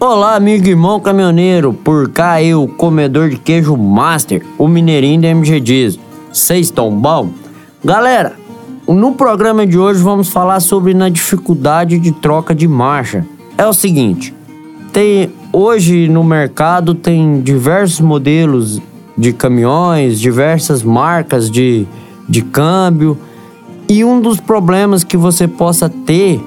Olá, amigo irmão caminhoneiro, por cá eu, comedor de queijo master, o mineirinho da MG Diz. Vocês estão bom? Galera, no programa de hoje vamos falar sobre na dificuldade de troca de marcha. É o seguinte, tem hoje no mercado tem diversos modelos de caminhões, diversas marcas de, de câmbio, e um dos problemas que você possa ter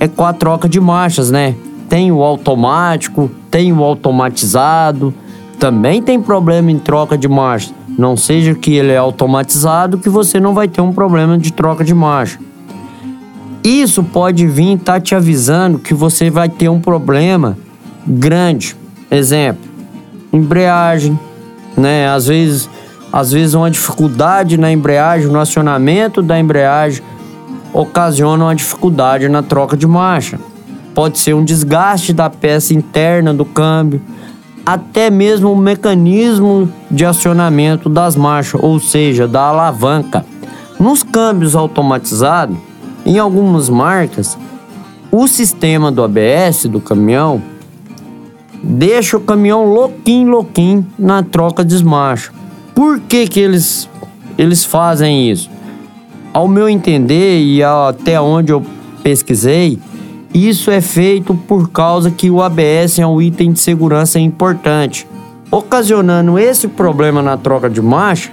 é com a troca de marchas, né? Tem o automático, tem o automatizado, também tem problema em troca de marcha. Não seja que ele é automatizado que você não vai ter um problema de troca de marcha. Isso pode vir estar tá te avisando que você vai ter um problema grande. Exemplo, embreagem, né? Às vezes, às vezes uma dificuldade na embreagem, no acionamento da embreagem ocasiona uma dificuldade na troca de marcha. Pode ser um desgaste da peça interna do câmbio até mesmo o mecanismo de acionamento das marchas, ou seja, da alavanca. Nos câmbios automatizados, em algumas marcas, o sistema do ABS do caminhão deixa o caminhão louquinho, louquinho na troca de marcha. Por que, que eles, eles fazem isso? Ao meu entender e até onde eu pesquisei, isso é feito por causa que o ABS é um item de segurança importante. Ocasionando esse problema na troca de marcha,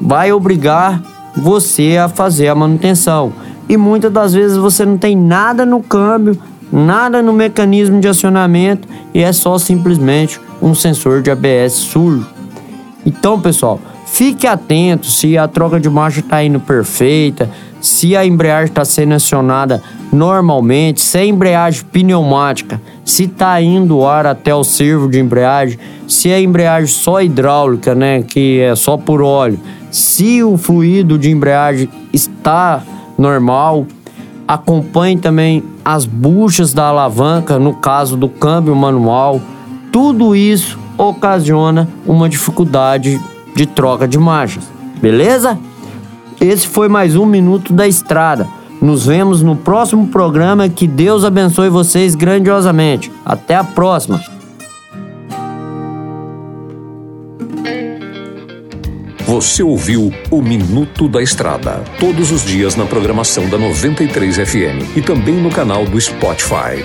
vai obrigar você a fazer a manutenção. E muitas das vezes você não tem nada no câmbio, nada no mecanismo de acionamento e é só simplesmente um sensor de ABS sujo. Então, pessoal, fique atento se a troca de marcha está indo perfeita, se a embreagem está sendo acionada normalmente, se a embreagem pneumática, se está indo o ar até o servo de embreagem, se a embreagem só hidráulica, né, que é só por óleo, se o fluido de embreagem está normal, acompanhe também as buchas da alavanca, no caso do câmbio manual. Tudo isso ocasiona uma dificuldade de troca de marchas. Beleza? Esse foi mais um Minuto da Estrada. Nos vemos no próximo programa. Que Deus abençoe vocês grandiosamente. Até a próxima. Você ouviu o Minuto da Estrada, todos os dias na programação da 93 FM e também no canal do Spotify.